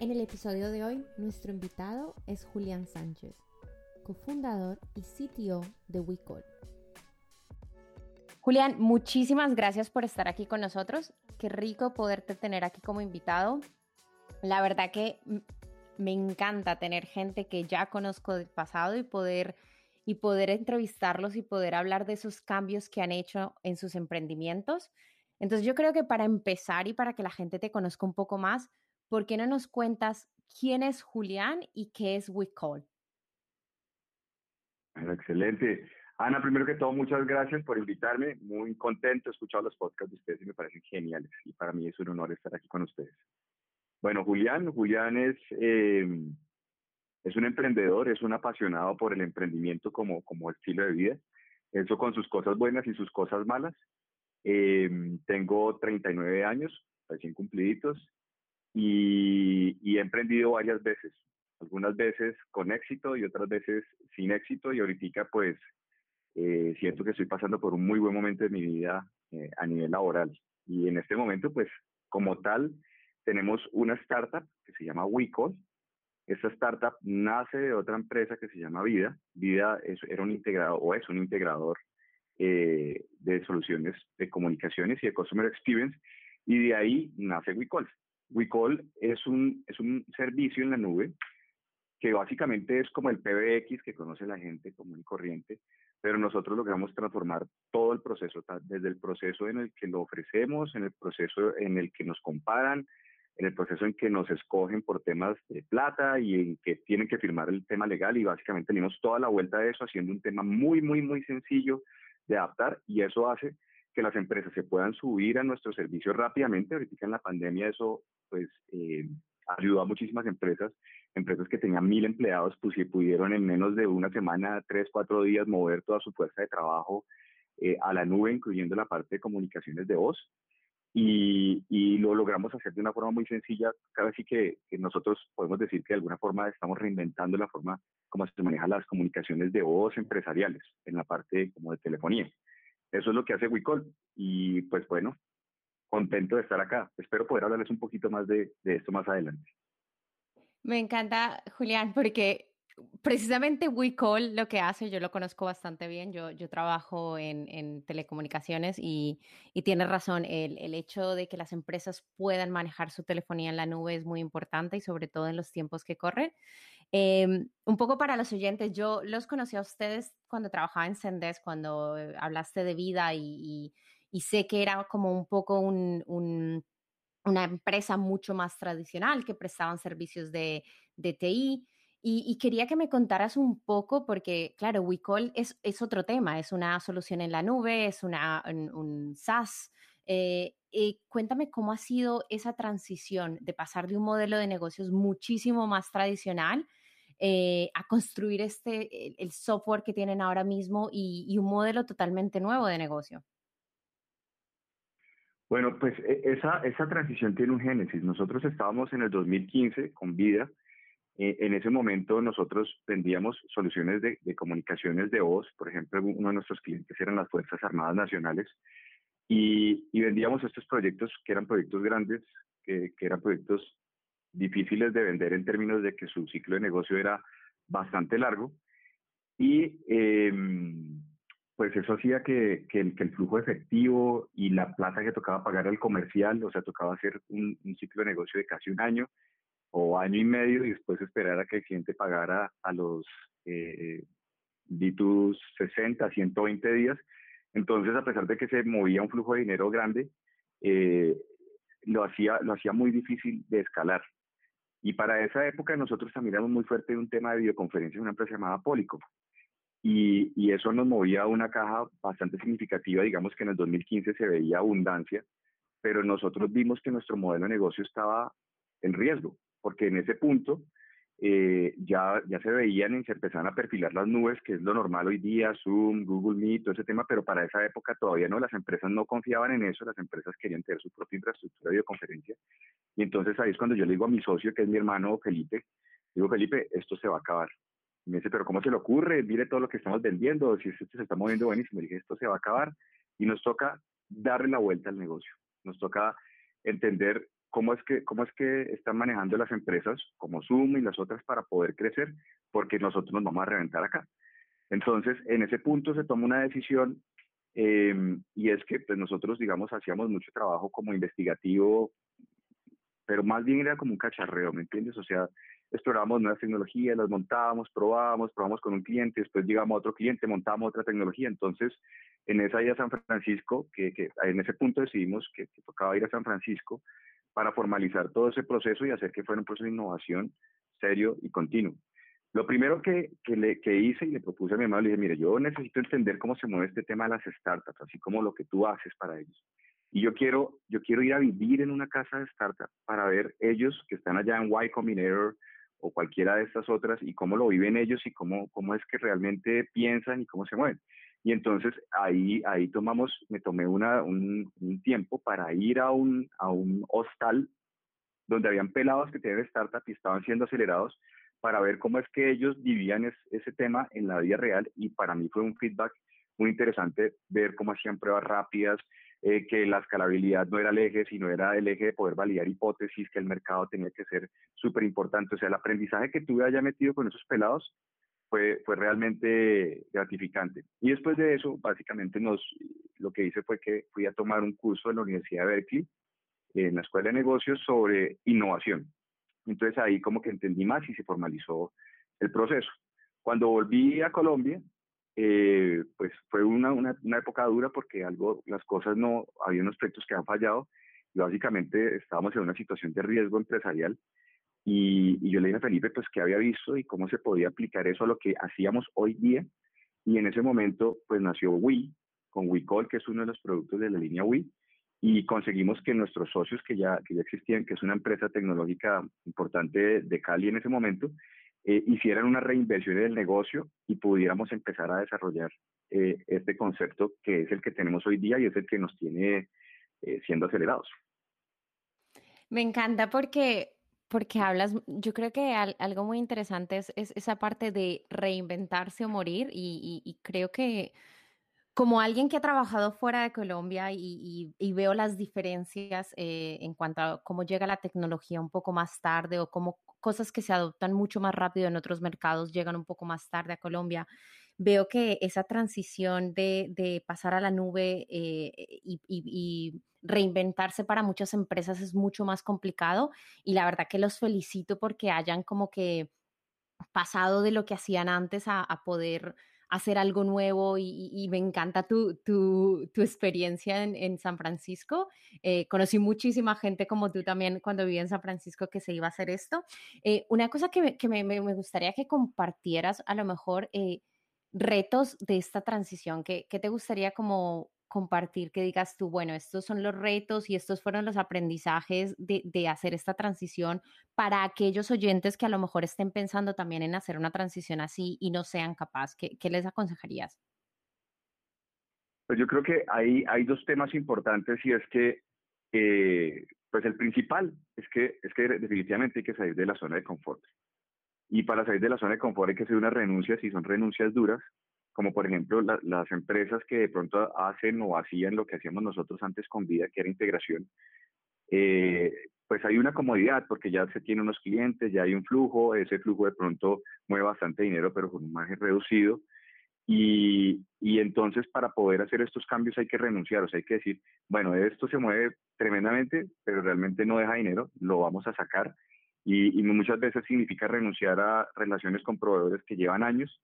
En el episodio de hoy, nuestro invitado es Julián Sánchez, cofundador y CTO de WeCall. Julián, muchísimas gracias por estar aquí con nosotros. Qué rico poderte tener aquí como invitado. La verdad que me encanta tener gente que ya conozco del pasado y poder y poder entrevistarlos y poder hablar de esos cambios que han hecho en sus emprendimientos. Entonces yo creo que para empezar y para que la gente te conozca un poco más, ¿por qué no nos cuentas quién es Julián y qué es WeCall? Bueno, excelente. Ana, primero que todo, muchas gracias por invitarme. Muy contento, he escuchado los podcasts de ustedes y me parecen geniales. Y para mí es un honor estar aquí con ustedes. Bueno, Julián, Julián es, eh, es un emprendedor, es un apasionado por el emprendimiento como, como estilo de vida. Eso con sus cosas buenas y sus cosas malas. Eh, tengo 39 años, recién cumpliditos, y, he emprendido varias veces, algunas veces con éxito y otras veces sin éxito y ahorita pues eh, siento que estoy pasando por un muy buen momento de mi vida eh, a nivel laboral y en este momento pues como tal tenemos una startup que se llama WeCall. Esta startup nace de otra empresa que se llama Vida. Vida es, era un integrador o es un integrador eh, de soluciones de comunicaciones y de customer experience y de ahí nace WeCall. WeCall es un, es un servicio en la nube que básicamente es como el PBX que conoce la gente común y corriente, pero nosotros logramos transformar todo el proceso, desde el proceso en el que lo ofrecemos, en el proceso en el que nos comparan, en el proceso en que nos escogen por temas de plata y en que tienen que firmar el tema legal y básicamente tenemos toda la vuelta de eso haciendo un tema muy, muy, muy sencillo de adaptar y eso hace que las empresas se puedan subir a nuestro servicio rápidamente. Ahorita en la pandemia eso pues eh, ayudó a muchísimas empresas, empresas que tenían mil empleados, pues si pudieron en menos de una semana, tres, cuatro días mover toda su fuerza de trabajo eh, a la nube, incluyendo la parte de comunicaciones de voz. Y, y, lo logramos hacer de una forma muy sencilla. Vez que, que, nosotros podemos decir que de alguna forma estamos reinventando la forma como se manejan las comunicaciones de voz empresariales en la parte como de telefonía. Eso es lo que hace WeCall. Y pues bueno, contento de estar acá. Espero poder hablarles un poquito más de, esto más adelante. Me encanta, Julián, porque precisamente WeCall lo que hace, yo lo conozco bastante bien, yo, yo trabajo en, telecomunicaciones y, y tienes razón, el, el, hecho de que las empresas puedan manejar su telefonía en la nube es muy importante y sobre todo en los tiempos que corren. Em, un poco para los oyentes, yo los conocí a ustedes cuando trabajaba en Sendes, cuando eh, hablaste de vida y y sé que era como un poco una empresa mucho más tradicional que prestaban servicios de, de TI. Y, quería que me contaras un poco, porque claro, WeCall es, es otro tema, es una solución en la nube, es una, un, SaaS. Eh, eh, cuéntame cómo ha sido esa transición de pasar de un modelo de negocios muchísimo más tradicional eh, a construir este, el, software que tienen ahora mismo y un modelo totalmente nuevo de negocio. Bueno, pues e, esa, esa transición tiene un génesis. Nosotros estábamos en el 2015 con vida. Eh, en ese momento nosotros vendíamos soluciones de, comunicaciones de voz. Por ejemplo, uno de nuestros clientes eran las Fuerzas Armadas Nacionales. Y, vendíamos estos proyectos que eran proyectos grandes, que, eran proyectos difíciles de vender en términos de que su ciclo de negocio era bastante largo. Y em, pues eso hacía que, el, flujo efectivo y la plata que tocaba pagar al comercial, o sea, tocaba hacer un, ciclo de negocio de casi un año o año y medio y después esperar a que el cliente pagara a los eh, 60, 120 días. Entonces, a pesar de que se movía un flujo de dinero grande, eh, lo, hacía, lo hacía muy difícil de escalar. Y para esa época nosotros también éramos muy fuerte en un tema de videoconferencia en una empresa llamada Polico y, eso nos movía a una caja bastante significativa, digamos que en el 2015 se veía abundancia, pero nosotros vimos que nuestro modelo de negocio estaba en riesgo, porque en ese punto eh, ya, ya se veían y se empezaban a perfilar las nubes, que es lo normal hoy día, Zoom, Google Meet, todo ese tema, pero para esa época todavía no, las empresas no confiaban en eso, las empresas querían tener su propia infraestructura de videoconferencia. Y entonces ahí es cuando yo le digo a mi socio, que es mi hermano Felipe, digo, Felipe, esto se va a acabar. Y me dice, pero ¿cómo se le ocurre? Mire todo lo que estamos vendiendo, si esto se está moviendo buenísimo. Le dije, esto se va a acabar y nos toca darle la vuelta al negocio. Nos toca entender cómo es que cómo es que están manejando las empresas como Zoom y las otras para poder crecer, porque nosotros nos vamos a reventar acá. Entonces, en ese punto se toma una decisión em, y es que pues, nosotros, digamos, hacíamos mucho trabajo como investigativo, pero más bien era como un cacharreo, ¿me entiendes? O sea, explorábamos nuevas tecnologías, las montábamos, probábamos, probamos con un cliente, después llegamos a otro cliente, montamos otra tecnología. Entonces, en esa ida a San Francisco, que, que en ese punto decidimos que, que, tocaba ir a San Francisco, para formalizar todo ese proceso y hacer que fuera un proceso de innovación serio y continuo. Lo primero que, que, le, que hice y le propuse a mi hermano, le dije, mire, yo necesito entender cómo se mueve este tema de las startups, así como lo que tú haces para ellos. Y yo quiero, yo quiero ir a vivir en una casa de startup para ver ellos que están allá en Y Combinator o cualquiera de estas otras y cómo lo viven ellos y cómo, cómo es que realmente piensan y cómo se mueven. Y entonces ahí, ahí tomamos, me tomé una, un, tiempo para ir a un, a un hostal donde habían pelados que tenían startup y estaban siendo acelerados para ver cómo es que ellos vivían ese tema en la vida real y para mí fue un feedback muy interesante ver cómo hacían pruebas rápidas, eh, que la escalabilidad no era el eje, sino era el eje de poder validar hipótesis, que el mercado tenía que ser súper importante. O sea, el aprendizaje que tuve allá metido con esos pelados fue, fue realmente gratificante. Y después de eso, básicamente nos, lo que hice fue que fui a tomar un curso en la Universidad de Berkeley, en la Escuela de Negocios, sobre innovación. Entonces ahí como que entendí más y se formalizó el proceso. Cuando volví a Colombia, eh, pues fue una, una, una, época dura porque algo, las cosas no, había unos proyectos que han fallado y básicamente estábamos en una situación de riesgo empresarial y, yo le dije a Felipe, pues, qué había visto y cómo se podía aplicar eso a lo que hacíamos hoy día. Y en ese momento, pues, nació Wii, con WeCall, que es uno de los productos de la línea Wii, y conseguimos que nuestros socios que ya, que ya existían, que es una empresa tecnológica importante de Cali en ese momento, eh, hicieran una reinversión en el negocio y pudiéramos empezar a desarrollar eh, este concepto que es el que tenemos hoy día y es el que nos tiene eh, siendo acelerados. Me encanta porque porque hablas, yo creo que algo muy interesante es, esa parte de reinventarse o morir y, creo que como alguien que ha trabajado fuera de Colombia y, veo las diferencias eh, en cuanto a cómo llega la tecnología un poco más tarde o cómo cosas que se adoptan mucho más rápido en otros mercados llegan un poco más tarde a Colombia, veo que esa transición de, pasar a la nube eh, y reinventarse para muchas empresas es mucho más complicado y la verdad que los felicito porque hayan como que pasado de lo que hacían antes a, poder hacer algo nuevo y, me encanta tu, tu, experiencia en, San Francisco. Eh, conocí muchísima gente como tú también cuando viví en San Francisco que se iba a hacer esto. Eh, una cosa que, me, gustaría que compartieras a lo mejor eh, retos de esta transición, que, que te gustaría como compartir que digas tú, bueno, estos son los retos y estos fueron los aprendizajes de, hacer esta transición para aquellos oyentes que a lo mejor estén pensando también en hacer una transición así y no sean capaces? ¿Qué, les aconsejarías? Pues yo creo que hay, hay dos temas importantes y es que, eh, pues el principal es que, es que definitivamente hay que salir de la zona de confort. Y para salir de la zona de confort hay que hacer unas renuncias y son renuncias duras, como por ejemplo las empresas que de pronto hacen o hacían lo que hacíamos nosotros antes con vida, que era integración, eh, pues hay una comodidad porque ya se tiene unos clientes, ya hay un flujo, ese flujo de pronto mueve bastante dinero, pero con un margen reducido. Y, y, entonces para poder hacer estos cambios hay que renunciar, o sea, hay que decir, bueno, esto se mueve tremendamente, pero realmente no deja dinero, lo vamos a sacar. Y, y muchas veces significa renunciar a relaciones con proveedores que llevan años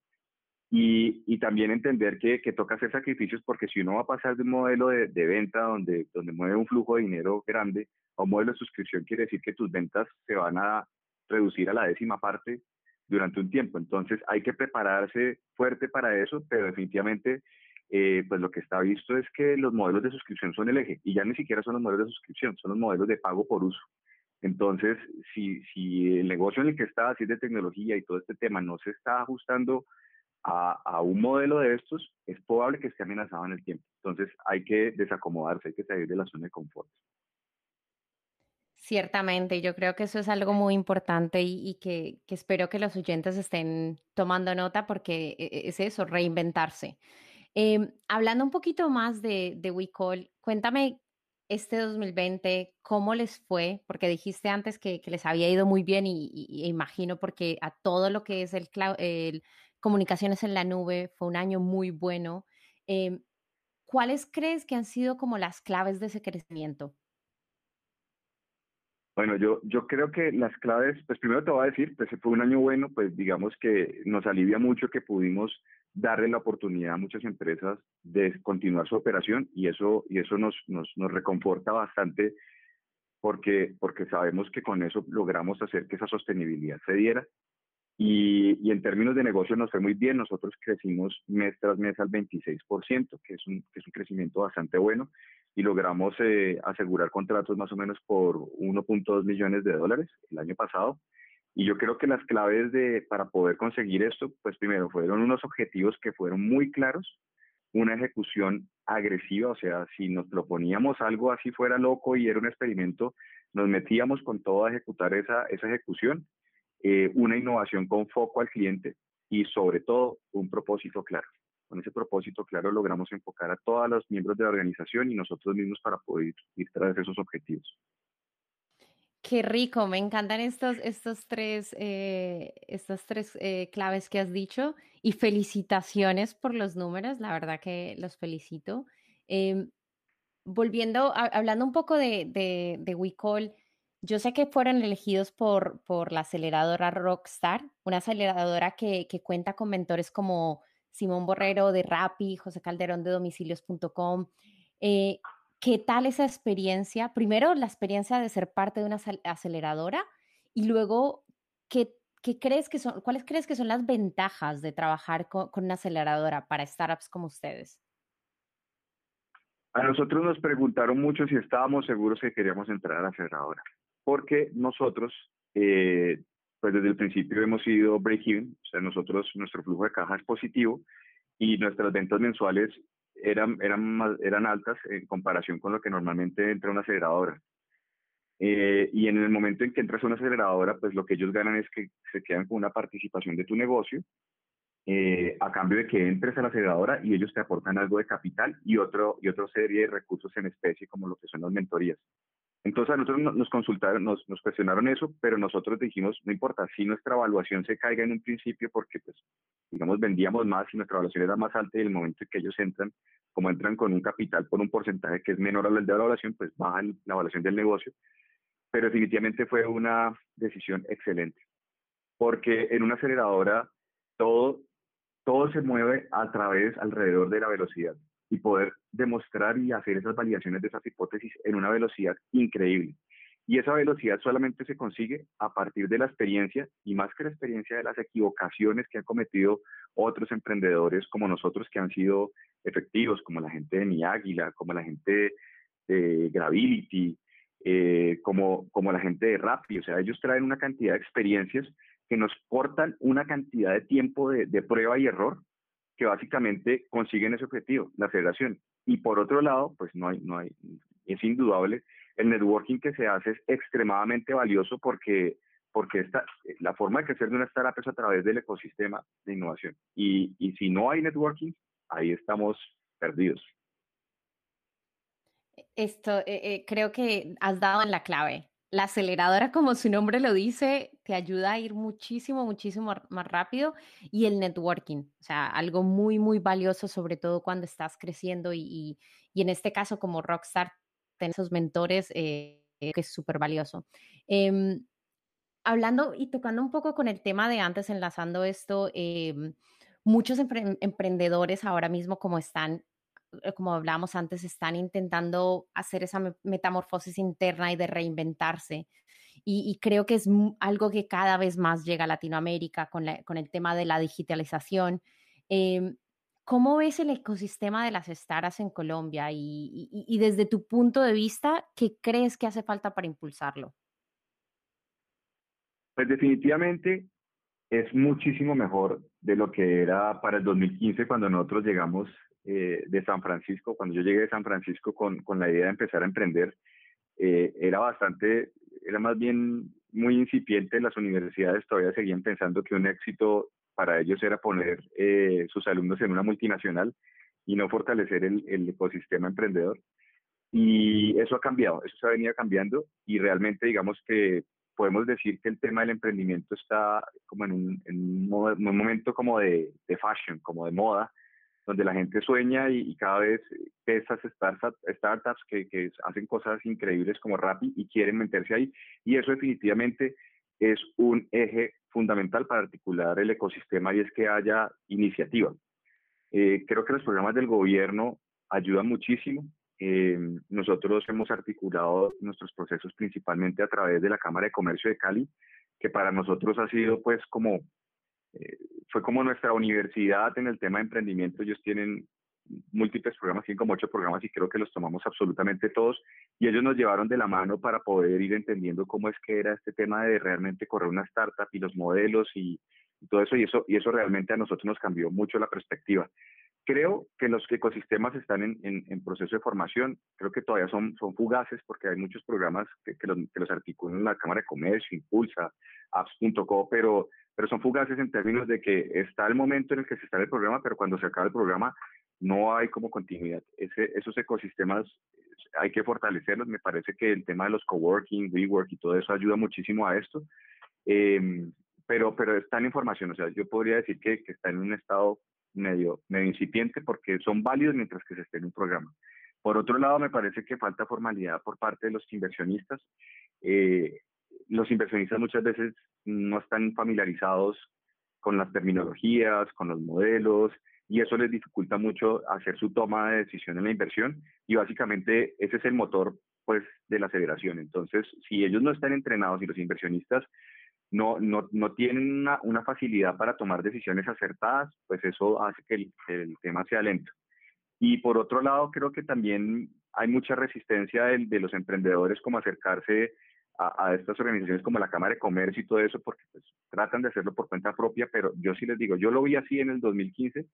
y, también entender que, toca hacer sacrificios porque si uno va a pasar de un modelo de, venta donde, donde mueve un flujo de dinero grande a un modelo de suscripción, quiere decir que tus ventas se van a reducir a la décima parte durante un tiempo. Entonces hay que prepararse fuerte para eso, pero definitivamente eh, pues lo que está visto es que los modelos de suscripción son el eje y ya ni siquiera son los modelos de suscripción, son los modelos de pago por uso. Entonces, si, si el negocio en el que está, así de tecnología y todo este tema, no se está ajustando a, a, un modelo de estos, es probable que esté amenazado en el tiempo. Entonces, hay que desacomodarse, hay que salir de la zona de confort. Ciertamente, yo creo que eso es algo muy importante y, que, espero que los oyentes estén tomando nota porque e, e, es eso, reinventarse. Em, hablando un poquito más de, de WeCall, cuéntame este 2020, ¿cómo les fue? Porque dijiste antes que, les había ido muy bien y, imagino porque a todo lo que es el, el, comunicaciones en la nube fue un año muy bueno. Em, ¿Cuáles crees que han sido como las claves de ese crecimiento? Bueno, yo, yo creo que las claves, pues primero te voy a decir, pues fue un año bueno, pues digamos que nos alivia mucho que pudimos darle la oportunidad a muchas empresas de continuar su operación y eso, y eso nos, nos, nos reconforta bastante porque, porque sabemos que con eso logramos hacer que esa sostenibilidad se diera. Y, y en términos de negocio nos fue muy bien, nosotros crecimos mes tras mes al 26%, que es un, que es un crecimiento bastante bueno y logramos eh, asegurar contratos más o menos por 1.2 millones de dólares el año pasado. Y yo creo que las claves de, para poder conseguir esto, pues primero fueron unos objetivos que fueron muy claros, una ejecución agresiva, o sea, si nos proponíamos algo así fuera loco y era un experimento, nos metíamos con todo a ejecutar esa, esa ejecución, eh, una innovación con foco al cliente y sobre todo un propósito claro con ese propósito claro logramos enfocar a todos los miembros de la organización y nosotros mismos para poder ir tras esos objetivos. Qué rico, me encantan estos, estos tres, eh, estas tres eh, claves que has dicho y felicitaciones por los números, la verdad que los felicito. Em, volviendo, hablando un poco de, de, de WeCall, yo sé que fueron elegidos por, por la aceleradora Rockstar, una aceleradora que, que cuenta con mentores como Simón Borrero de Rappi, José Calderón de domicilios.com. Eh, ¿Qué tal esa experiencia? Primero, la experiencia de ser parte de una aceleradora y luego, ¿qué, crees que son, ¿cuáles crees que son las ventajas de trabajar con, una aceleradora para startups como ustedes? A nosotros nos preguntaron mucho si estábamos seguros que queríamos entrar a la aceleradora, porque nosotros eh, pues desde el principio hemos sido break-even, o sea, nosotros, nuestro flujo de caja es positivo y nuestras ventas mensuales eran, eran, eran altas en comparación con lo que normalmente entra una aceleradora. Eh, y en el momento en que entras a una aceleradora, pues lo que ellos ganan es que se quedan con una participación de tu negocio eh, a cambio de que entres a la aceleradora y ellos te aportan algo de capital y, otro, y otra serie de recursos en especie como lo que son las mentorías. Entonces a nosotros nos consultaron, nos, cuestionaron eso, pero nosotros dijimos, no importa, si nuestra evaluación se caiga en un principio, porque pues, digamos, vendíamos más y nuestra evaluación era más alta y el momento en que ellos entran, como entran con un capital por un porcentaje que es menor al de la evaluación, pues bajan la evaluación del negocio. Pero definitivamente fue una decisión excelente, porque en una aceleradora todo, todo se mueve a través, alrededor de la velocidad y poder demostrar y hacer esas validaciones de esas hipótesis en una velocidad increíble. Y esa velocidad solamente se consigue a partir de la experiencia y más que la experiencia de las equivocaciones que han cometido otros emprendedores como nosotros que han sido efectivos, como la gente de Mi Águila, como la gente de Gravity, eh, como, como la gente de Rappi. O sea, ellos traen una cantidad de experiencias que nos cortan una cantidad de tiempo de, de prueba y error que básicamente consiguen ese objetivo, la federación. Y por otro lado, pues no hay, no hay, es indudable, el networking que se hace es extremadamente valioso porque, porque esta, la forma de crecer de una startup es a través del ecosistema de innovación. Y, y si no hay networking, ahí estamos perdidos. Esto, eh, eh, creo que has dado en la clave la aceleradora, como su nombre lo dice, te ayuda a ir muchísimo, muchísimo más rápido y el networking, o sea, algo muy, muy valioso, sobre todo cuando estás creciendo y, y, en este caso como Rockstar, tener esos mentores eh, que es súper valioso. Em, hablando y tocando un poco con el tema de antes, enlazando esto, em, muchos emprendedores ahora mismo como están eh, como hablábamos antes, están intentando hacer esa metamorfosis interna y de reinventarse. Y, creo que es algo que cada vez más llega a Latinoamérica con, con el tema de la digitalización. Em, ¿Cómo ves el ecosistema de las startups en Colombia? Y, y, desde tu punto de vista, ¿qué crees que hace falta para impulsarlo? Pues definitivamente es muchísimo mejor de lo que era para el 2015 cuando nosotros llegamos eh, de San Francisco. Cuando yo llegué de San Francisco con, con la idea de empezar a emprender, eh, era bastante, era más bien muy incipiente. Las universidades todavía seguían pensando que un éxito para ellos era poner eh, sus alumnos en una multinacional y no fortalecer el, el ecosistema emprendedor. Y eso ha cambiado, eso se ha venido cambiando y realmente digamos que podemos decir que el tema del emprendimiento está como en un, en un, momento como de, de, fashion, como de moda, donde la gente sueña y, cada vez ve esas startups, startups que, que, hacen cosas increíbles como Rappi y quieren meterse ahí. Y eso definitivamente es un eje fundamental para articular el ecosistema y es que haya iniciativa. Eh, creo que los programas del gobierno ayudan muchísimo. Eh, nosotros hemos articulado nuestros procesos principalmente a través de la Cámara de Comercio de Cali, que para nosotros ha sido pues como, eh, fue como nuestra universidad en el tema de emprendimiento. Ellos tienen múltiples programas, tienen como ocho programas y creo que los tomamos absolutamente todos y ellos nos llevaron de la mano para poder ir entendiendo cómo es que era este tema de realmente correr una startup y los modelos y, todo eso y eso y eso realmente a nosotros nos cambió mucho la perspectiva. Creo que los ecosistemas están en, en, proceso de formación, creo que todavía son, son fugaces porque hay muchos programas que, que, los, que los articulan la Cámara de Comercio, Impulsa, apps.co, pero, pero son fugaces en términos de que está el momento en el que se está el programa, pero cuando se acaba el programa no hay como continuidad. Ese, esos ecosistemas hay que fortalecerlos. Me parece que el tema de los coworking, rework y todo eso ayuda muchísimo a esto. Eh, pero, pero está en formación, o sea, yo podría decir que, que está en un estado medio, medio incipiente porque son válidos mientras que se esté en un programa. Por otro lado, me parece que falta formalidad por parte de los inversionistas. Eh, los inversionistas muchas veces no están familiarizados con las terminologías, con los modelos, y eso les dificulta mucho hacer su toma de decisión en la inversión y básicamente ese es el motor pues de la aceleración. Entonces, si ellos no están entrenados y los inversionistas no, no, no tienen una, una, facilidad para tomar decisiones acertadas, pues eso hace que el, el, tema sea lento. Y por otro lado, creo que también hay mucha resistencia de, de los emprendedores como acercarse a, estas organizaciones como la Cámara de Comercio y todo eso, porque pues, tratan de hacerlo por cuenta propia, pero yo sí les digo, yo lo vi así en el 2015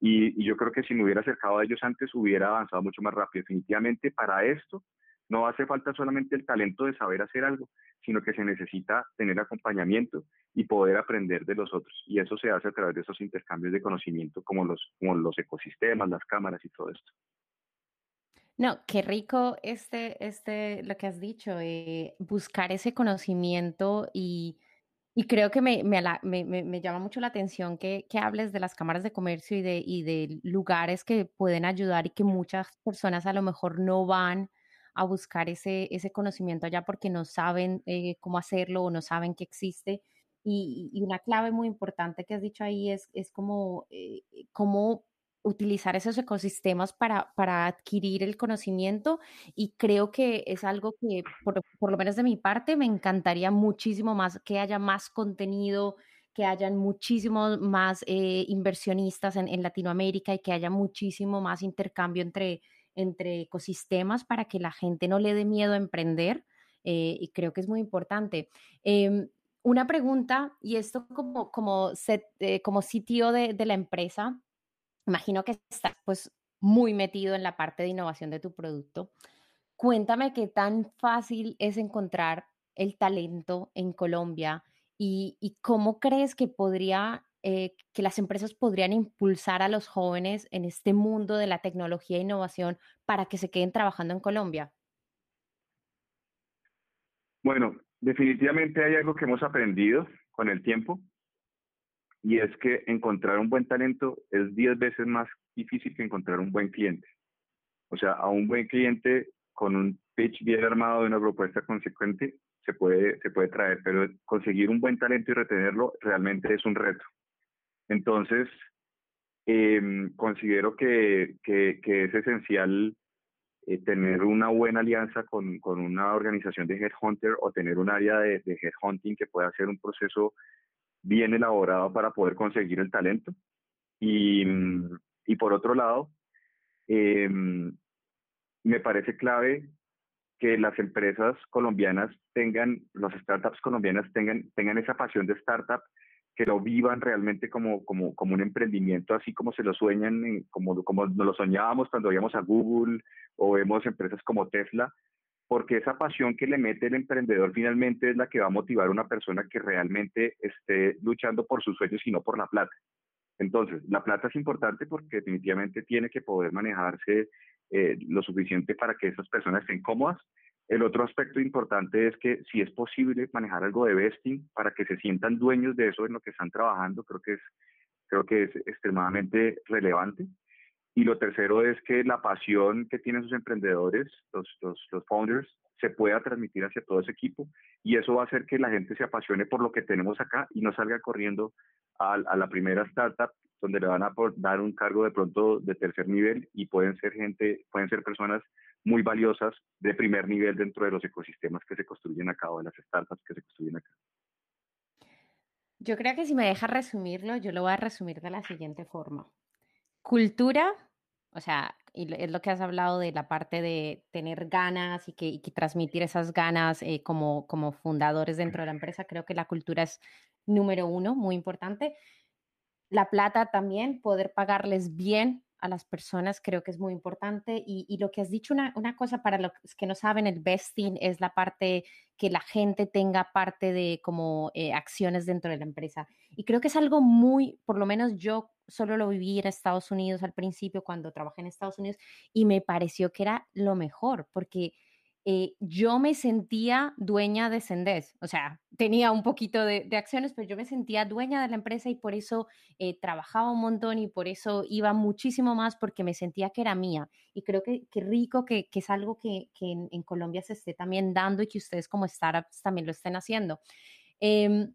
y, y yo creo que si me hubiera acercado a ellos antes hubiera avanzado mucho más rápido. Definitivamente para esto no hace falta solamente el talento de saber hacer algo, sino que se necesita tener acompañamiento y poder aprender de los otros. Y eso se hace a través de esos intercambios de conocimiento como los, como los ecosistemas, las cámaras y todo esto. No, qué rico este, este, lo que has dicho, eh, buscar ese conocimiento y, y creo que me, me, me, me, llama mucho la atención que, que, hables de las cámaras de comercio y de, y de lugares que pueden ayudar y que muchas personas a lo mejor no van a buscar ese, ese conocimiento allá porque no saben eh, cómo hacerlo o no saben que existe. Y, y, una clave muy importante que has dicho ahí es, es como, eh, cómo utilizar esos ecosistemas para, para adquirir el conocimiento y creo que es algo que, por, por, lo menos de mi parte, me encantaría muchísimo más que haya más contenido, que hayan muchísimos más eh, inversionistas en, Latinoamérica y que haya muchísimo más intercambio entre, entre ecosistemas para que la gente no le dé miedo a emprender eh, y creo que es muy importante. Eh, una pregunta, y esto como, como, eh, como sitio de, la empresa, imagino que estás pues muy metido en la parte de innovación de tu producto. Cuéntame qué tan fácil es encontrar el talento en Colombia y, y cómo crees que podría eh, que las empresas podrían impulsar a los jóvenes en este mundo de la tecnología e innovación para que se queden trabajando en Colombia? Bueno, definitivamente hay algo que hemos aprendido con el tiempo y es que encontrar un buen talento es 10 veces más difícil que encontrar un buen cliente. O sea, a un buen cliente con un pitch bien armado de una propuesta consecuente se puede, se puede traer, pero conseguir un buen talento y retenerlo realmente es un reto. Entonces, eh, considero que, que, que, es esencial eh, tener una buena alianza con, con, una organización de headhunter o tener un área de, de, headhunting que pueda hacer un proceso bien elaborado para poder conseguir el talento. Y, y por otro lado, eh, me parece clave que las empresas colombianas tengan, las startups colombianas tengan, tengan esa pasión de startup, que lo vivan realmente como, como, como un emprendimiento, así como se lo sueñan, como, como nos lo soñábamos cuando íbamos a Google o vemos empresas como Tesla, porque esa pasión que le mete el emprendedor finalmente es la que va a motivar a una persona que realmente esté luchando por sus sueños y no por la plata. Entonces, la plata es importante porque definitivamente tiene que poder manejarse eh, lo suficiente para que esas personas estén cómodas. El otro aspecto importante es que si es posible manejar algo de vesting para que se sientan dueños de eso en lo que están trabajando, creo que es, creo que es extremadamente relevante. Y lo tercero es que la pasión que tienen sus emprendedores, los, los, los founders, se pueda transmitir hacia todo ese equipo y eso va a hacer que la gente se apasione por lo que tenemos acá y no salga corriendo a, la primera startup donde le van a dar un cargo de pronto de tercer nivel y pueden ser gente, pueden ser personas muy valiosas de primer nivel dentro de los ecosistemas que se construyen acá o de las startups que se construyen acá. Yo creo que si me deja resumirlo, yo lo voy a resumir de la siguiente forma. Cultura, o sea, y es lo que has hablado de la parte de tener ganas y que, transmitir esas ganas eh, como, como fundadores dentro de la empresa. Creo que la cultura es número uno, muy importante. La plata también, poder pagarles bien a las personas creo que es muy importante. Y, lo que has dicho, una, cosa para los que no saben, el vesting es la parte que la gente tenga parte de como eh, acciones dentro de la empresa. Y creo que es algo muy, por lo menos yo solo lo viví en Estados Unidos al principio cuando trabajé en Estados Unidos y me pareció que era lo mejor porque eh, yo me sentía dueña de Sendes, o sea, tenía un poquito de, acciones, pero yo me sentía dueña de la empresa y por eso eh, trabajaba un montón y por eso iba muchísimo más porque me sentía que era mía. Y creo que, que rico que, que, es algo que, que en, Colombia se esté también dando y que ustedes como startups también lo estén haciendo. Em,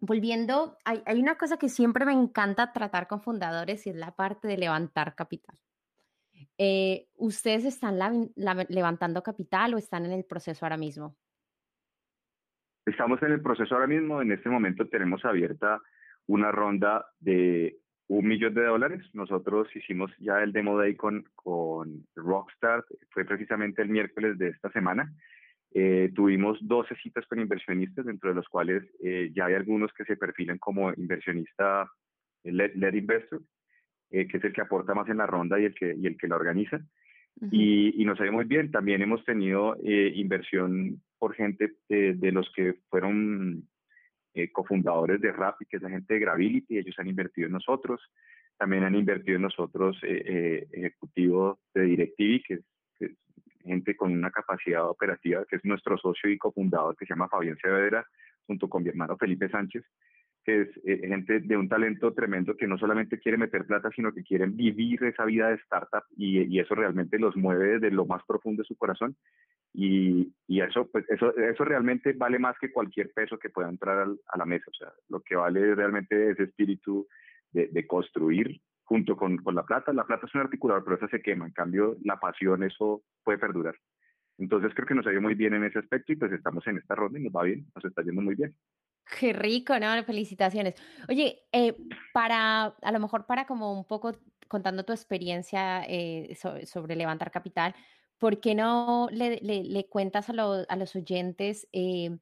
volviendo, hay, una cosa que siempre me encanta tratar con fundadores y es la parte de levantar capital. Eh, ¿Ustedes están levantando capital o están en el proceso ahora mismo? Estamos en el proceso ahora mismo. En este momento tenemos abierta una ronda de un millón de dólares. Nosotros hicimos ya el demo day con, con Rockstar, fue precisamente el miércoles de esta semana. Eh, tuvimos 12 citas con inversionistas, dentro de los cuales eh, ya hay algunos que se perfilan como inversionista led, led investor. Eh, que es el que aporta más en la ronda y el que, y el que la organiza. y, y, nos ha ido muy bien. También hemos tenido eh, inversión por gente de los que fueron eh, cofundadores de Rappi, que es la gente de Gravity, ellos han invertido en nosotros. También han invertido en nosotros ejecutivos de DirecTV, que es, gente con una capacidad operativa, que es nuestro socio y cofundador, que se llama Fabián Saavedra, junto con mi hermano Felipe Sánchez que es eh, gente de un talento tremendo que no solamente quiere meter plata, sino que quieren vivir esa vida de startup y, y eso realmente los mueve desde lo más profundo de su corazón. Y, y, eso, pues eso, eso realmente vale más que cualquier peso que pueda entrar a la mesa. O sea, lo que vale realmente es espíritu de, de construir junto con, con, la plata. La plata es un articulador, pero esa se quema. En cambio, la pasión, eso puede perdurar. Entonces creo que nos ha ido muy bien en ese aspecto y pues estamos en esta ronda y nos va bien, nos está yendo muy bien. Qué rico, ¿no? Felicitaciones. Oye, eh, para, a lo mejor para como un poco contando tu experiencia eh, sobre levantar capital, ¿por qué no le, cuentas a, a, los oyentes eh,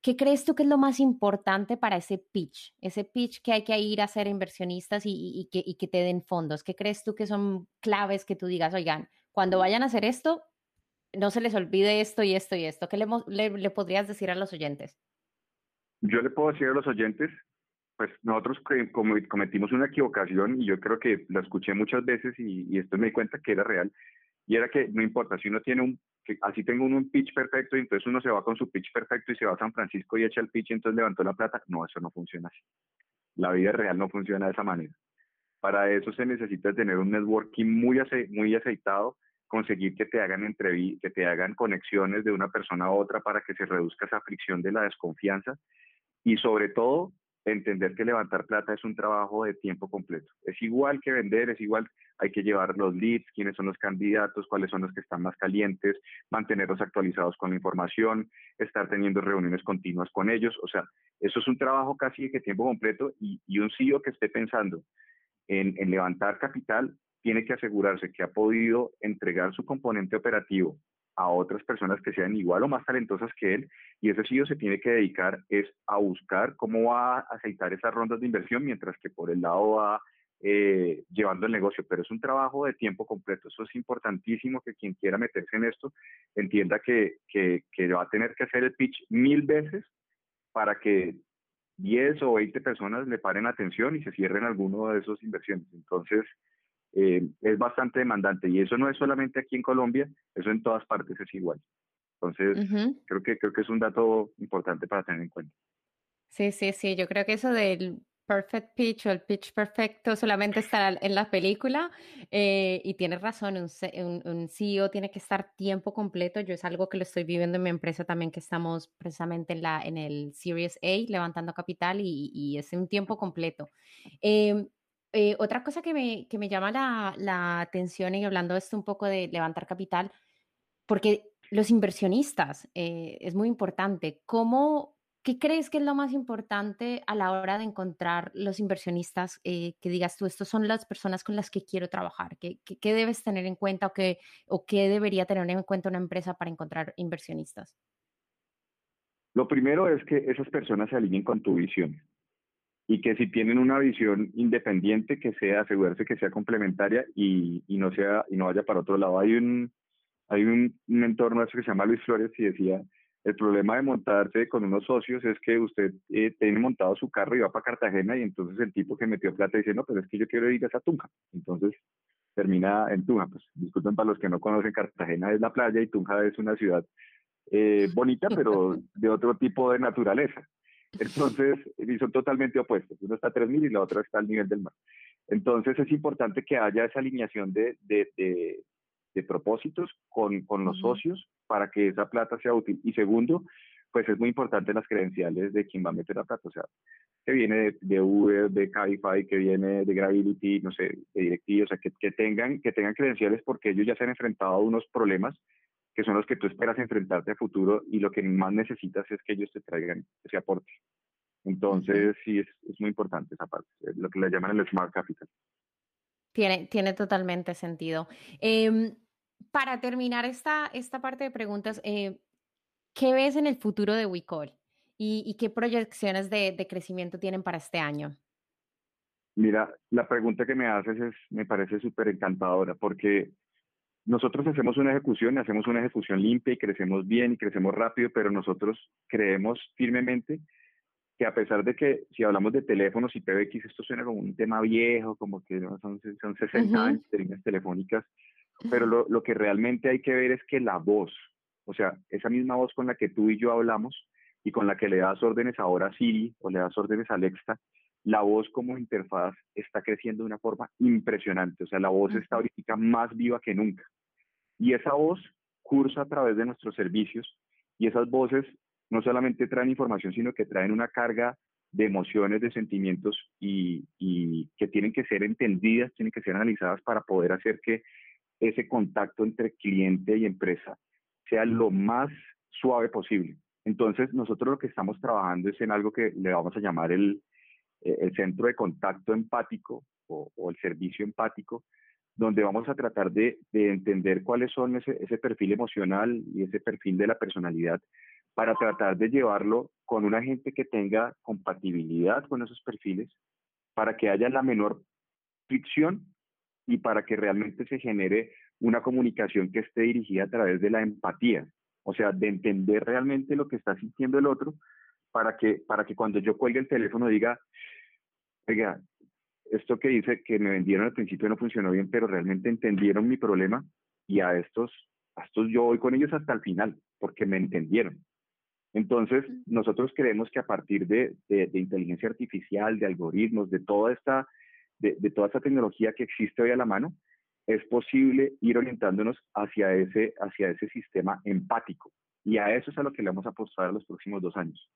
qué crees tú que es lo más importante para ese pitch? Ese pitch que hay que ir a ser inversionistas y, que, te den fondos. ¿Qué crees tú que son claves que tú digas, oigan, cuando vayan a hacer esto, no se les olvide esto y esto y esto? ¿Qué le podrías decir a los oyentes? Yo le puedo decir a los oyentes, pues nosotros cometimos una equivocación y yo creo que la escuché muchas veces y, esto me di cuenta que era real, y era que no importa, si uno tiene un, así tengo uno un pitch perfecto y entonces uno se va con su pitch perfecto y se va a San Francisco y echa el pitch y entonces levantó la plata, no, eso no funciona así. La vida real no funciona de esa manera. Para eso se necesita tener un networking muy, muy aceitado, conseguir que te hagan entrevistas, que te hagan conexiones de una persona a otra para que se reduzca esa fricción de la desconfianza y sobre todo entender que levantar plata es un trabajo de tiempo completo. Es igual que vender, es igual, hay que llevar los leads, quiénes son los candidatos, cuáles son los que están más calientes, mantenerlos actualizados con la información, estar teniendo reuniones continuas con ellos. O sea, eso es un trabajo casi de tiempo completo y, un CEO que esté pensando en, en levantar capital tiene que asegurarse que ha podido entregar su componente operativo a otras personas que sean igual o más talentosas que él y ese CEO se tiene que dedicar es a buscar cómo va a aceitar esas rondas de inversión mientras que por el lado va eh, llevando el negocio, pero es un trabajo de tiempo completo. Eso es importantísimo que quien quiera meterse en esto entienda que, que, va a tener que hacer el pitch mil veces para que 10 o 20 personas le paren atención y se cierren alguno de esos inversiones. Entonces, eh, es bastante demandante y eso no es solamente aquí en Colombia, eso en todas partes es igual. Entonces, creo, que, creo que es un dato importante para tener en cuenta. Sí, sí, sí, yo creo que eso del perfect pitch o el pitch perfecto solamente está en la película eh, y tienes razón, un, un, CEO tiene que estar tiempo completo, yo es algo que lo estoy viviendo en mi empresa también que estamos precisamente en, la, en el Series A levantando capital y, y es un tiempo completo. Eh, eh, otra cosa que me, que me llama la, la, atención y hablando esto un poco de levantar capital, porque los inversionistas eh, es muy importante. ¿Cómo, ¿Qué crees que es lo más importante a la hora de encontrar los inversionistas eh, que digas tú, estos son las personas con las que quiero trabajar? ¿Qué, qué, debes tener en cuenta o qué, o qué debería tener en cuenta una empresa para encontrar inversionistas? Lo primero es que esas personas se alineen con tu visión y que si tienen una visión independiente, que sea asegurarse que sea complementaria y, y, no sea y no vaya para otro lado. Hay un hay un, un entorno que se llama Luis Flores y decía el problema de montarse con unos socios es que usted eh, tiene montado su carro y va para Cartagena y entonces el tipo que metió plata dice, no, pero es que yo quiero ir a esa Tunja. Entonces termina en Tunja. Pues disculpen para los que no conocen, Cartagena es la playa y Tunja es una ciudad eh, bonita, pero de otro tipo de naturaleza. Entonces, son totalmente opuestos. Uno está a 3.000 y la otra está al nivel del mar. Entonces, es importante que haya esa alineación de, de, de, propósitos con, con los socios para que esa plata sea útil. Y segundo, pues es muy importante las credenciales de quien va a meter la plata. O sea, que viene de, de Uber, de Cabify, que viene de Gravity, no sé, de directivos, o sea, que, que, tengan, que tengan credenciales porque ellos ya se han enfrentado a unos problemas que son los que tú esperas enfrentarte a futuro y lo que más necesitas es que ellos te traigan ese aporte. Entonces, sí, es, es muy importante esa parte, lo que le llaman el Smart Capital. Tiene, tiene totalmente sentido. Eh, para terminar esta, esta parte de preguntas, eh, ¿qué ves en el futuro de WeCall y, y qué proyecciones de, de, crecimiento tienen para este año? Mira, la pregunta que me haces es, me parece súper encantadora porque nosotros hacemos una ejecución, hacemos una ejecución limpia y crecemos bien y crecemos rápido, pero nosotros creemos firmemente que a pesar de que si hablamos de teléfonos y PBX, esto suena como un tema viejo, como que son, son 60 años de líneas telefónicas, pero lo, lo que realmente hay que ver es que la voz, o sea, esa misma voz con la que tú y yo hablamos y con la que le das órdenes ahora a Siri o le das órdenes a Alexa, la voz como interfaz está creciendo de una forma impresionante. O sea, la voz está ahorita más viva que nunca. Y esa voz cursa a través de nuestros servicios y esas voces no solamente traen información, sino que traen una carga de emociones, de sentimientos y, y que tienen que ser entendidas, tienen que ser analizadas para poder hacer que ese contacto entre cliente y empresa sea lo más suave posible. Entonces, nosotros lo que estamos trabajando es en algo que le vamos a llamar el, eh, el centro de contacto empático o, el servicio empático, donde vamos a tratar de, entender cuáles son ese, ese, perfil emocional y ese perfil de la personalidad para tratar de llevarlo con una gente que tenga compatibilidad con esos perfiles, para que haya la menor fricción y para que realmente se genere una comunicación que esté dirigida a través de la empatía, o sea, de entender realmente lo que está sintiendo el otro para que, para que cuando yo cuelgue el teléfono diga, oiga, esto que dice que me vendieron al principio no funcionó bien, pero realmente entendieron mi problema y a estos, a estos yo voy con ellos hasta el final, porque me entendieron. Entonces, nosotros creemos que a partir de, de, inteligencia artificial, de algoritmos, de toda, esta, de, de, toda esta tecnología que existe hoy a la mano, es posible ir orientándonos hacia ese, hacia ese sistema empático. Y a eso es a lo que le vamos a apostar en los próximos dos años.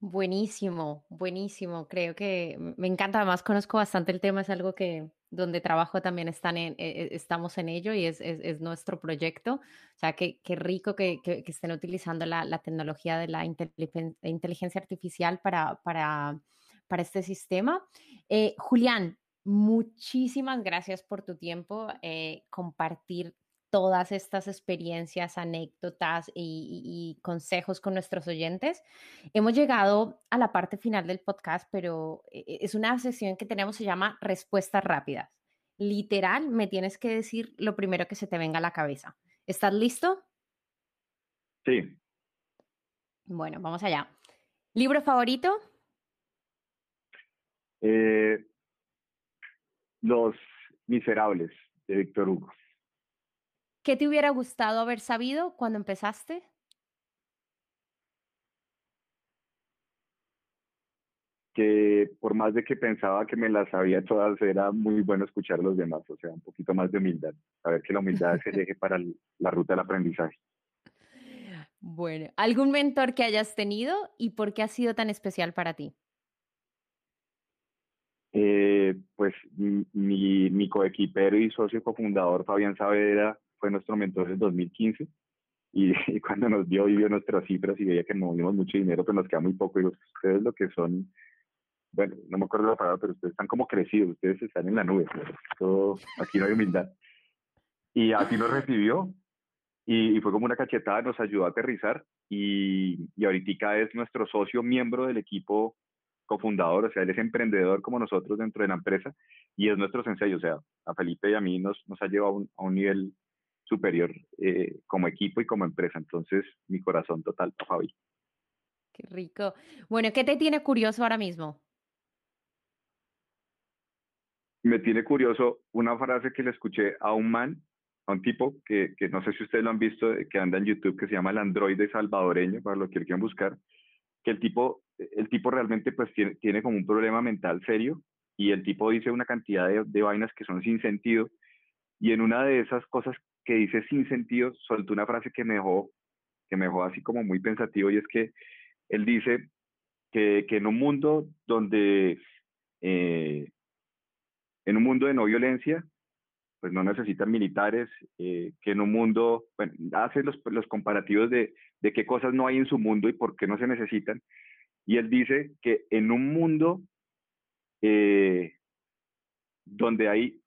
Buenísimo, buenísimo. Creo que me encanta. Además, conozco bastante el tema. Es algo que donde trabajo también están en, eh, estamos en ello y es, es, es, nuestro proyecto. O sea, qué rico que, que, estén utilizando la, tecnología de la inteligencia artificial para este sistema. Eh, Julián, muchísimas gracias por tu tiempo, eh, compartir todas estas experiencias, anécdotas y, consejos con nuestros oyentes. Hemos llegado a la parte final del podcast, pero e, e, es una sesión que tenemos, se llama respuestas rápidas. Literal, me tienes que decir lo primero que se te venga a la cabeza. ¿Estás listo? Sí. Bueno, vamos allá. ¿Libro favorito? Eh, Los Miserables, de Víctor Hugo. ¿Qué te hubiera gustado haber sabido cuando empezaste? Que por más de que pensaba que me las sabía todas, era muy bueno escuchar a los demás, o sea, un poquito más de humildad, saber que la humildad es el eje para la ruta del aprendizaje. Bueno, ¿algún mentor que hayas tenido y por qué ha sido tan especial para ti? Eh, pues mi, mi coequipero y socio cofundador Fabián Saavedra fue nuestro mentor en 2015 y, cuando nos vio y vio nuestras cifras y veía que movimos mucho dinero, pero nos queda muy poco, y ustedes lo que son, bueno, no me acuerdo la palabra, pero ustedes están como crecidos, ustedes están en la nube, todo, aquí no hay humildad. Y así nos recibió y, fue como una cachetada, nos ayudó a aterrizar y, y ahorita es nuestro socio miembro del equipo cofundador, o sea, él es emprendedor como nosotros dentro de la empresa y es nuestro sensei, o sea, a Felipe y a mí nos, nos ha llevado a un nivel superior eh, como equipo y como empresa. Entonces, mi corazón total para Fabi. Qué rico. Bueno, ¿qué te tiene curioso ahora mismo? Me tiene curioso una frase que le escuché a un man, a un tipo que, que no sé si ustedes lo han visto, que anda en YouTube, que se llama el androide salvadoreño, para lo que quieran buscar, que el tipo, el tipo realmente pues tiene, tiene como un problema mental serio y el tipo dice una cantidad de, de vainas que son sin sentido y en una de esas cosas que dice sin sentido, soltó una frase que me dejó, que me dejó así como muy pensativo y es que él dice que, que en un mundo donde, eh, en un mundo de no violencia, pues no necesitan militares, eh, que en un mundo, hace los, los comparativos de, de qué cosas no hay en su mundo y por qué no se necesitan. Y él dice que en un mundo eh, donde hay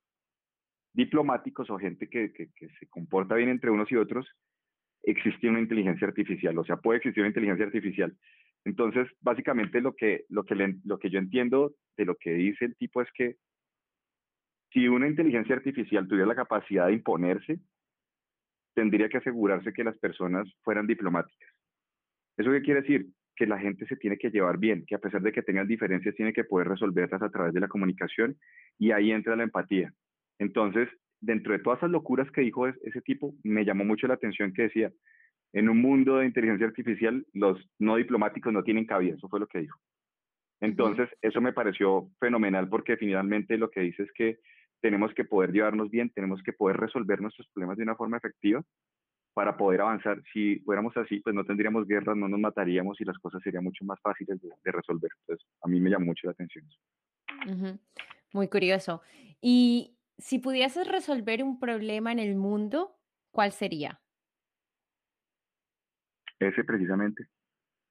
diplomáticos o gente que, que, se comporta bien entre unos y otros, existe una inteligencia artificial, o sea, puede existir una inteligencia artificial. Entonces, básicamente lo que, lo que, lo que yo entiendo de lo que dice el tipo es que si una inteligencia artificial tuviera la capacidad de imponerse, tendría que asegurarse que las personas fueran diplomáticas. ¿Eso qué quiere decir? Que la gente se tiene que llevar bien, que a pesar de que tengan diferencias, tiene que poder resolverlas a través de la comunicación y ahí entra la empatía. Entonces, dentro de todas esas locuras que dijo ese tipo, me llamó mucho la atención que decía, en un mundo de inteligencia artificial, los no diplomáticos no tienen cabida, eso fue lo que dijo. Entonces, eso me pareció fenomenal porque finalmente lo que dice es que tenemos que poder llevarnos bien, tenemos que poder resolver nuestros problemas de una forma efectiva para poder avanzar. Si fuéramos así, pues no tendríamos guerras, no nos mataríamos y las cosas serían mucho más fáciles de, resolver. Entonces, a mí me llamó mucho la atención. Muy curioso. Y si pudieses resolver un problema en el mundo, ¿cuál sería? Ese precisamente,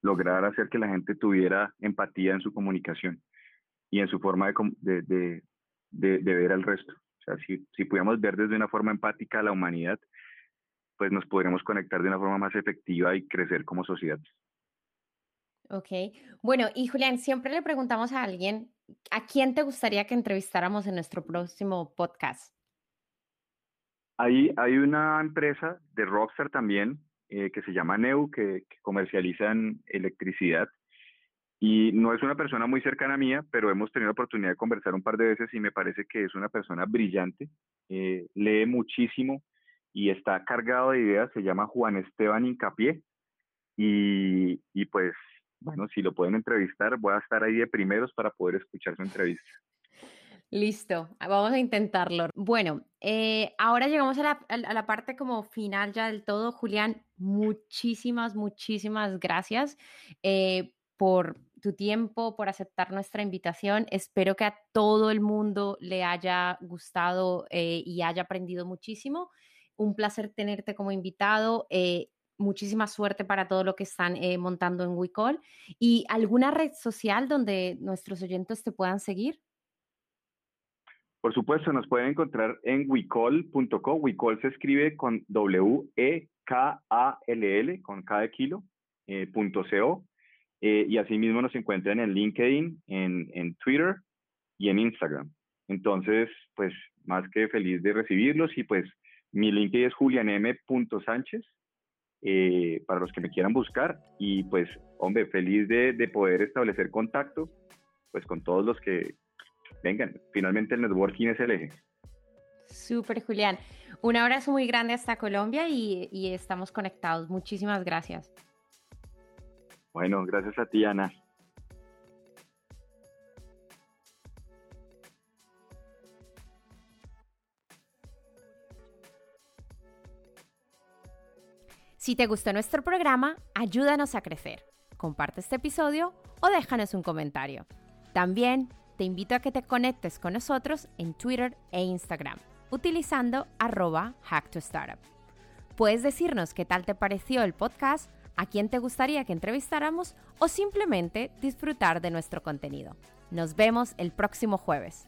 lograr hacer que la gente tuviera empatía en su comunicación y en su forma de, de, de, de ver al resto. O sea, si, si pudiéramos ver desde una forma empática a la humanidad, pues nos podríamos conectar de una forma más efectiva y crecer como sociedad. Ok. Bueno, y Julián, siempre le preguntamos a alguien ¿a quién te gustaría que entrevistáramos en nuestro próximo podcast? Hay, hay una empresa de Rockstar también eh, que se llama Neu, que, que comercializan electricidad. Y no es una persona muy cercana a mía, pero hemos tenido la oportunidad de conversar un par de veces y me parece que es una persona brillante, eh, lee muchísimo y está cargado de ideas, se llama Juan Esteban Incapié. Y, y pues bueno, si lo pueden entrevistar, voy a estar ahí de primeros para poder escuchar su entrevista. Listo, vamos a intentarlo. Bueno, eh, ahora llegamos a la, a la, parte como final ya del todo. Julián, muchísimas, muchísimas gracias eh, por tu tiempo, por aceptar nuestra invitación. Espero que a todo el mundo le haya gustado eh, y haya aprendido muchísimo. Un placer tenerte como invitado muchísima suerte para todo lo que están eh, montando en WeCall. ¿Y alguna red social donde nuestros oyentes te puedan seguir? Por supuesto, nos pueden encontrar en wecall.co. Wecall se escribe con W-E-K-A-L-L, con cada kilo, eh, punto .co. Eh, y asimismo nos encuentran en LinkedIn, en, en Twitter y en Instagram. Entonces, pues más que feliz de recibirlos y pues mi LinkedIn es julianm.sánchez eh, para los que me quieran buscar y pues hombre, feliz de, de, poder establecer contacto pues con todos los que vengan. Finalmente el networking es el eje. Súper, Julián. Un abrazo muy grande hasta Colombia y, y estamos conectados. Muchísimas gracias. Bueno, gracias a ti, Ana. Si te gustó nuestro programa, ayúdanos a crecer. Comparte este episodio o déjanos un comentario. También te invito a que te conectes con nosotros en Twitter e Instagram, utilizando arroba hacktostartup. Puedes decirnos qué tal te pareció el podcast, a quién te gustaría que entrevistáramos o simplemente disfrutar de nuestro contenido. Nos vemos el próximo jueves.